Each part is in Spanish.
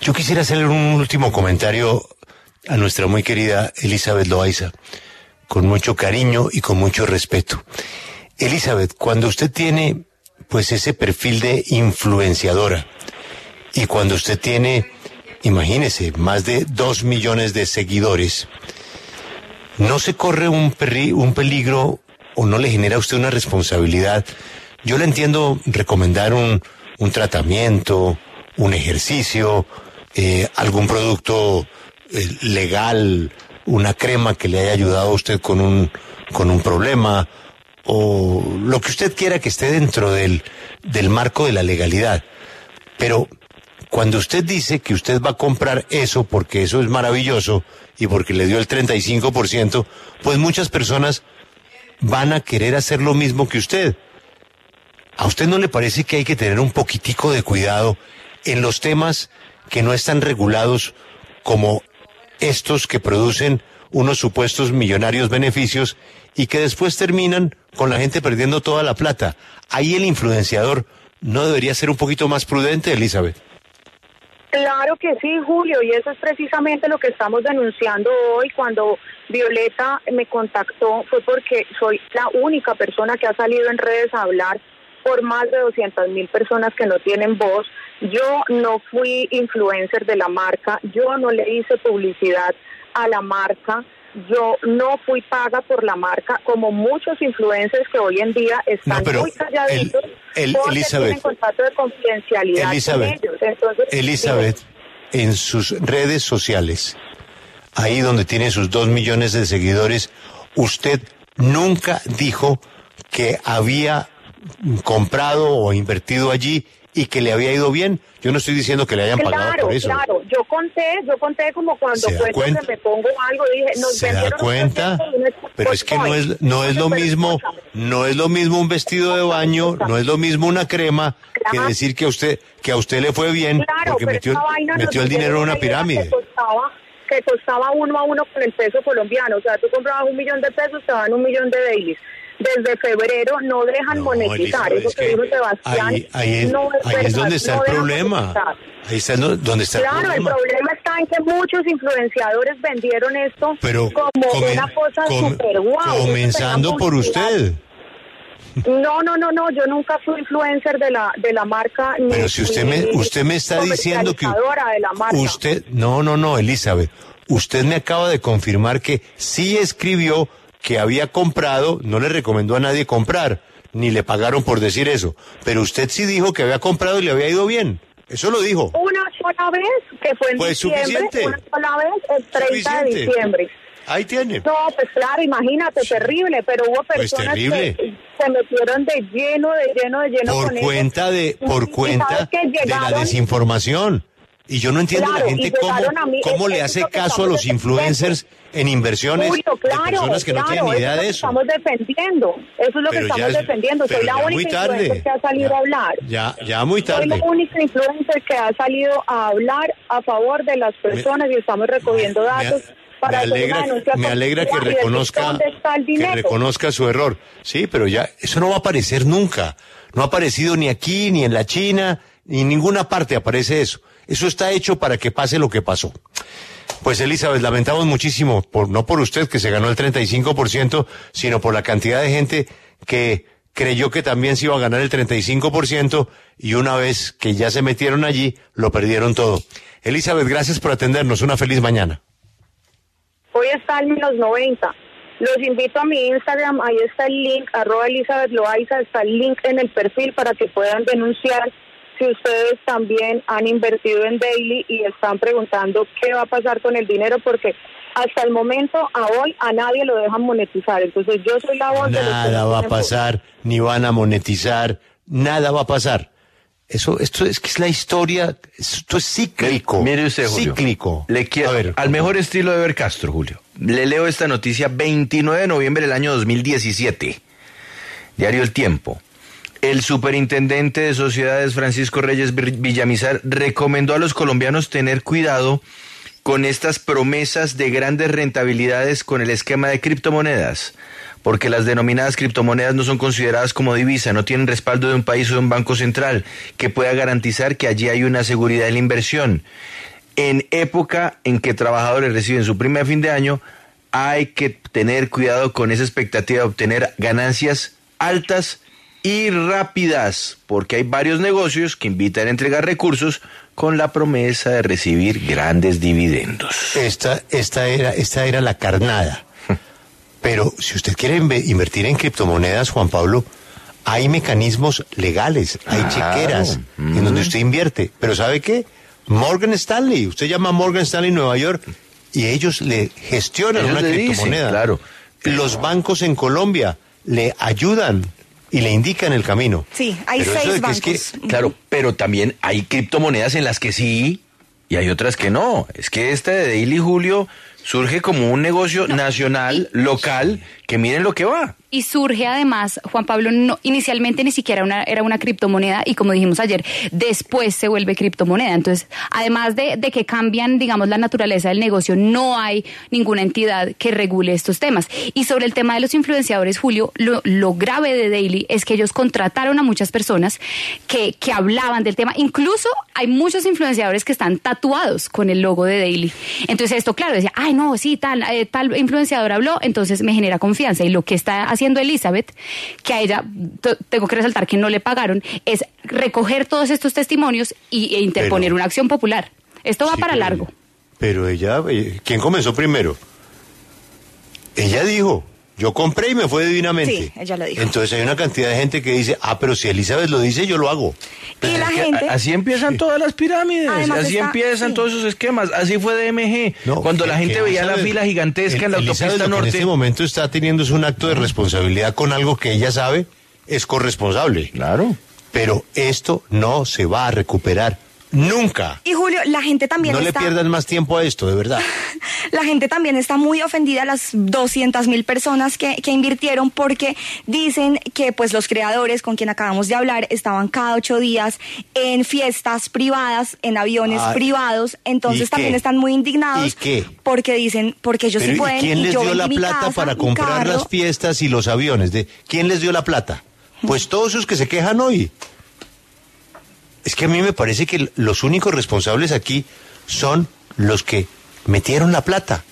Yo quisiera hacerle un último comentario a nuestra muy querida Elizabeth Loaiza, con mucho cariño y con mucho respeto. Elizabeth, cuando usted tiene pues ese perfil de influenciadora y cuando usted tiene, imagínese, más de dos millones de seguidores, ¿no se corre un, un peligro o no le genera a usted una responsabilidad? Yo le entiendo recomendar un tratamiento, un ejercicio, eh, algún producto eh, legal, una crema que le haya ayudado a usted con un, con un problema, o lo que usted quiera que esté dentro del, del marco de la legalidad. Pero cuando usted dice que usted va a comprar eso porque eso es maravilloso y porque le dio el 35%, pues muchas personas van a querer hacer lo mismo que usted. ¿A usted no le parece que hay que tener un poquitico de cuidado en los temas que no están regulados como estos que producen unos supuestos millonarios beneficios y que después terminan con la gente perdiendo toda la plata. Ahí el influenciador no debería ser un poquito más prudente, Elizabeth. Claro que sí, Julio, y eso es precisamente lo que estamos denunciando hoy. Cuando Violeta me contactó fue porque soy la única persona que ha salido en redes a hablar por más de 200 mil personas que no tienen voz. Yo no fui influencer de la marca, yo no le hice publicidad a la marca, yo no fui paga por la marca, como muchos influencers que hoy en día están muy calladitos el, Elizabeth, tienen contrato de confidencialidad Elizabeth, con ellos. Elizabeth, en sus redes sociales, ahí donde tiene sus dos millones de seguidores, usted nunca dijo que había comprado o invertido allí y que le había ido bien. Yo no estoy diciendo que le hayan pagado por eso. Claro, yo conté, yo conté como cuando cuento me pongo algo, dije, nos ¿Se da cuenta? Pero es que no es, no es lo mismo, no es lo mismo un vestido de baño, no es lo mismo una crema que decir que a usted, que a used le fue bien porque metió, metió el dinero en una pirámide. Que costaba, uno a uno con el peso colombiano, o sea, tú comprabas un millón de pesos, te daban un millón de dailies desde febrero no dejan monetizar. Eso que, dijo Sebastián. Ahí, es, no es, ahí es, donde está el problema. Ahí está donde está claro, el problema. Claro, el problema está en que muchos influenciadores vendieron esto como una cosa super guau. Comenzando por usted. No, no, no, no, yo nunca fui influencer de la de la marca. Pero si usted me usted me está diciendo que de la marca. usted no, no, no, Elizabeth, usted me acaba de confirmar que sí escribió que había comprado, no le recomendó a nadie comprar, ni le pagaron por decir eso. Pero usted sí dijo que había comprado y le había ido bien. Eso lo dijo. Una sola vez, que fue en pues diciembre. Suficiente. Una sola vez, el 30 de diciembre. Ahí tiene. No, pues claro, imagínate, terrible, pero hubo pues personas que se metieron de lleno, de lleno, de lleno por cuenta de Por cuenta de la desinformación. Y yo no entiendo la gente cómo, cómo le hace caso a los influencers en inversiones de personas que no tienen ni idea de eso. Estamos defendiendo, eso es lo que estamos defendiendo. Soy la única influencer que ha salido a hablar. Ya, ya muy tarde. Soy la única influencer que ha salido a hablar a favor de las personas y estamos recogiendo datos. Me, alegra, me alegra que reconozca, que reconozca su error. Sí, pero ya, eso no va a aparecer nunca. No ha aparecido ni aquí, ni en la China, ni en ninguna parte aparece eso. Eso está hecho para que pase lo que pasó. Pues Elizabeth, lamentamos muchísimo, por, no por usted que se ganó el 35%, sino por la cantidad de gente que creyó que también se iba a ganar el 35% y una vez que ya se metieron allí, lo perdieron todo. Elizabeth, gracias por atendernos. Una feliz mañana. Hoy está en menos 90. Los invito a mi Instagram, ahí está el link, arroba Elizabeth Loaiza, está el link en el perfil para que puedan denunciar si ustedes también han invertido en Daily y están preguntando qué va a pasar con el dinero, porque hasta el momento, a hoy, a nadie lo dejan monetizar. Entonces yo soy la voz nada de Nada va a pasar, ni van a monetizar, nada va a pasar. Eso, esto es que es la historia, esto es cíclico. Mire usted, Julio. Cíclico. Le quiero, ver, al mejor estilo de Ver Castro, Julio. Le leo esta noticia 29 de noviembre del año 2017. Diario El Tiempo. El superintendente de sociedades Francisco Reyes Villamizar recomendó a los colombianos tener cuidado con estas promesas de grandes rentabilidades con el esquema de criptomonedas, porque las denominadas criptomonedas no son consideradas como divisa, no tienen respaldo de un país o de un banco central que pueda garantizar que allí hay una seguridad en la inversión. En época en que trabajadores reciben su primer fin de año, hay que tener cuidado con esa expectativa de obtener ganancias altas y rápidas, porque hay varios negocios que invitan a entregar recursos con la promesa de recibir grandes dividendos. Esta, esta, era, esta era la carnada. Pero si usted quiere inve- invertir en criptomonedas, Juan Pablo, hay mecanismos legales, hay Claro. chequeras en donde usted invierte. Pero ¿sabe qué? Morgan Stanley, usted llama a Morgan Stanley Nueva York y ellos le gestionan Ellos una le dicen, criptomoneda. claro. Los bancos en Colombia le ayudan y le indican el camino. Sí, hay Pero seis de que es bancos. que- Claro, pero también hay criptomonedas en las que sí y hay otras que no. Es que este de Daily Julio surge como un negocio nacional, local, que miren lo que va. Y surge además, Juan Pablo, no, inicialmente ni siquiera una, era una criptomoneda y como dijimos ayer, después se vuelve criptomoneda. Entonces, además de, de que cambian, digamos, la naturaleza del negocio, no hay ninguna entidad que regule estos temas. Y sobre el tema de los influenciadores, Julio, lo, lo grave de Daily es que ellos contrataron a muchas personas que, que hablaban del tema. Incluso hay muchos influenciadores que están tatuados con el logo de Daily. Entonces esto, claro, decía, ay no, sí, tal, eh, tal influenciador habló, entonces me genera confianza. Y lo que está haciendo Elizabeth, que a ella, tengo que resaltar que no le pagaron, es recoger todos estos testimonios y, e interponer Pero- una acción popular. Esto va Sí, para largo. Pero ella, eh, ¿quién comenzó primero? Ella dijo, yo compré y me fue divinamente. Sí, ella lo dijo. Entonces hay una cantidad de gente que dice, ah, pero si Elizabeth lo dice, yo lo hago. Y la gente... Así empiezan todas las pirámides, Además así está- empiezan sí. todos esos esquemas. Así fue DMG. No, Cuando la gente veía la fila gigantesca en la El- Elizabeth autopista lo que norte. En este momento está teniendo un acto de responsabilidad con algo que ella sabe es corresponsable. Claro. Pero esto no se va a recuperar nunca. Y Julio, la gente también No le pierdan más tiempo a esto, de verdad. La gente también está muy ofendida, las 200 mil personas que, que invirtieron, porque dicen que pues los creadores con quien acabamos de hablar estaban cada ocho días en fiestas privadas, en aviones Ay, privados, ¿y entonces también están muy indignados ¿Y qué? porque dicen, porque ellos Pero, sí ¿y pueden. quién y les yo dio la plata casa, para comprar carro. las fiestas y los aviones? De, ¿Quién les dio la plata? Pues todos esos que se quejan hoy. Es que a mí me parece que los únicos responsables aquí son los que metieron la plata.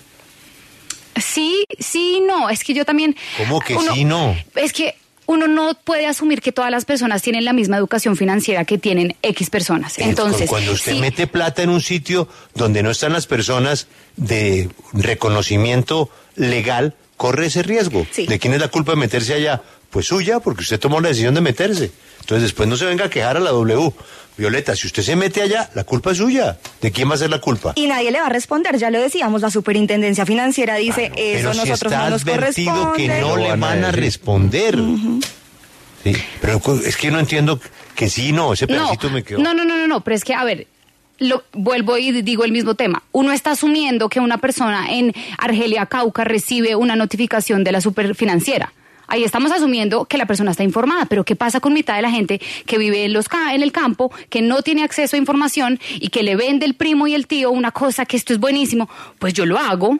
Sí, sí, no, es que yo también... ¿Cómo que sí, no? Es que uno no puede asumir que todas las personas tienen la misma educación financiera que tienen X personas. Entonces, cuando usted sí, mete plata en un sitio donde no están las personas de reconocimiento legal, corre ese riesgo. Sí. ¿De quién es la culpa de meterse allá? Pues suya, porque usted tomó la decisión de meterse. Entonces después no se venga a quejar a la W. Violeta, si usted se mete allá, la culpa es suya. ¿De quién va a ser la culpa? Y nadie le va a responder, ya lo decíamos, la superintendencia financiera dice, Pero eso si nosotros está no nos advertido corresponde. que no le van a van a decir. responder. Sí, pero es que no entiendo que sí, no, ese no, pedacito me quedó. no, no, no, no, no, pero es que, a ver, lo, vuelvo y digo el mismo tema. Uno está asumiendo que una persona en Argelia, Cauca, recibe una notificación de la superfinanciera. Ahí estamos asumiendo que la persona está informada, pero ¿qué pasa con mitad de la gente que vive en, los ca- en el campo, que no tiene acceso a información y que le vende el primo y el tío una cosa que esto es buenísimo? Pues yo lo hago.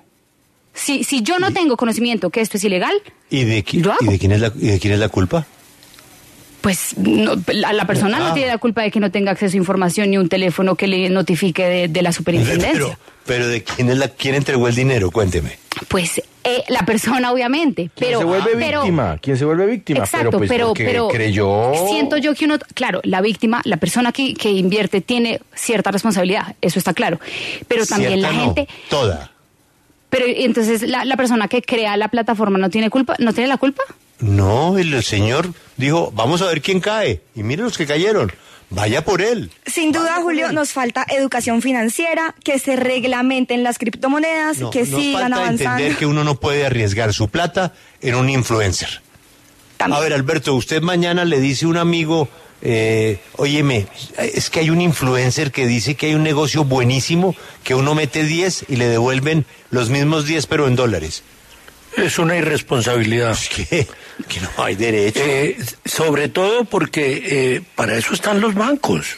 Si, si yo no tengo conocimiento que esto es ilegal, ¿Y de, qui- Lo hago. ¿y de quién es la, y de quién es la culpa? Pues no, la, la persona Ah. no tiene la culpa de que no tenga acceso a información ni un teléfono que le notifique de, de la superintendencia. Pero, pero de quién es la quién entregó el dinero, cuénteme. Pues eh, la persona, obviamente. ¿Quién Pero, se vuelve pero- víctima? ¿Quién se vuelve víctima? Exacto, pero, pues, pero, porque pero creyó. siento yo que uno, claro, la víctima, la persona que, que invierte tiene cierta responsabilidad, eso está claro. Pero también Cierta la no, gente, Toda. pero entonces la, la persona que crea la plataforma no tiene culpa, no tiene la culpa. No, el, señor dijo, vamos a ver quién cae. Y miren los que cayeron. Vaya por él. Sin duda, Julio, nos falta educación financiera, que se reglamenten las criptomonedas, No, que nos sigan falta avanzando. entender que uno no puede arriesgar su plata en un influencer. También. A ver, Alberto, usted mañana le dice a un amigo, eh, óyeme, es que hay un influencer que dice que hay un negocio buenísimo, que uno mete 10 y le devuelven los mismos 10 pero en dólares. Es una irresponsabilidad. Es que, que no hay derecho. Eh, sobre todo porque eh, para eso están los bancos.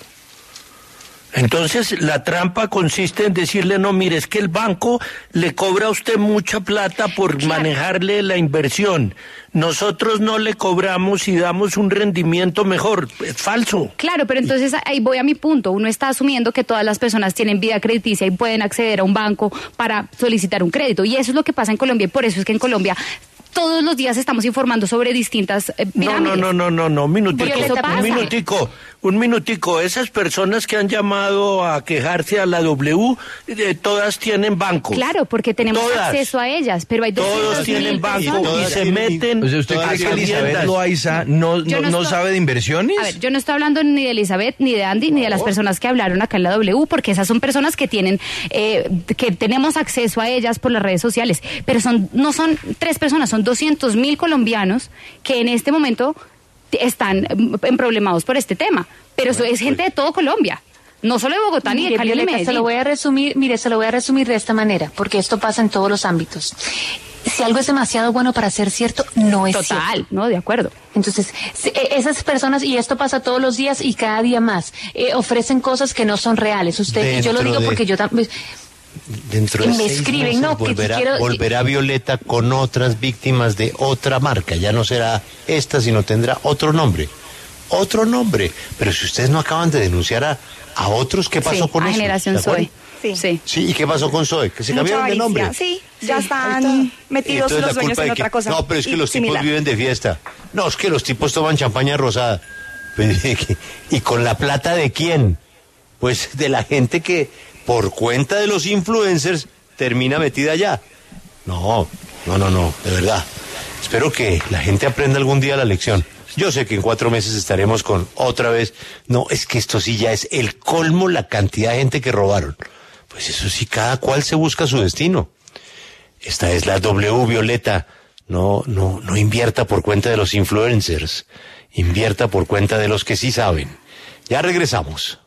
Entonces, la trampa consiste en decirle, no, mire, es que el banco le cobra a usted mucha plata por manejarle la inversión. Nosotros no le cobramos y damos un rendimiento mejor. Es falso. Claro, pero entonces ahí voy a mi punto. Uno está asumiendo que todas las personas tienen vida crediticia y pueden acceder a un banco para solicitar un crédito. Y eso es lo que pasa en Colombia y por eso es que en Colombia todos los días estamos informando sobre distintas eh, pirámides. No, no, no, no, no, no, un minutico, un minutico, un minutico. Esas personas que han llamado a quejarse a la W, eh, todas tienen banco. Claro, porque tenemos Todas. acceso a ellas, pero hay Todos 200 tienen mil banco personas. y se tienen- meten O sea, ¿usted a cree que Elizabeth. Loaiza no, no, no no estoy- sabe de inversiones? A ver, yo no estoy hablando ni de Elizabeth, ni de Andy, ni de las personas que hablaron acá en la W, porque esas son personas que tienen, eh, que tenemos acceso a ellas por las redes sociales. Pero son, no son tres personas, son 200 mil colombianos que en este momento están mm, emproblemados por este tema. Pero eso es gente de todo Colombia. No solo de Bogotá ni de Cali ni de Violeta, se lo voy a resumir, mire, se lo voy a resumir de esta manera, porque esto pasa en todos los ámbitos. Si algo es demasiado bueno para ser cierto, no es cierto. Total, no, de acuerdo. Entonces, eh, esas personas, y esto pasa todos los días y cada día más, eh, ofrecen cosas que no son reales. Usted, y yo lo Dentro digo de- porque yo también... Dentro de Y me seis escriben, meses no, que volverá, quiero- volverá Violeta con otras víctimas de otra marca. Ya no será esta, sino tendrá otro nombre. Otro nombre. Pero si ustedes no acaban de denunciar a, a otros, ¿qué pasó Sí, con a eso? generación. Zoe. Sí. Sí. Sí, ¿y qué pasó con Zoe? Que se Mucha cambiaron de nombre. Sí, ya están está. metidos los dueños en que- otra cosa. No, pero es que y los tipos viven de fiesta. No, es que los tipos toman champaña rosada. Pues, ¿Y con la plata de quién? Pues de la gente que por cuenta de los influencers termina metida allá. No, no, no, no, de verdad. Espero que la gente aprenda algún día la lección. Yo sé que en cuatro meses estaremos con otra vez. No, es que esto sí ya es el colmo la cantidad de gente que robaron. Pues eso sí, cada cual se busca su destino. Esta es la W Violeta. No, no, no invierta por cuenta de los influencers. Invierta por cuenta de los que sí saben. Ya regresamos.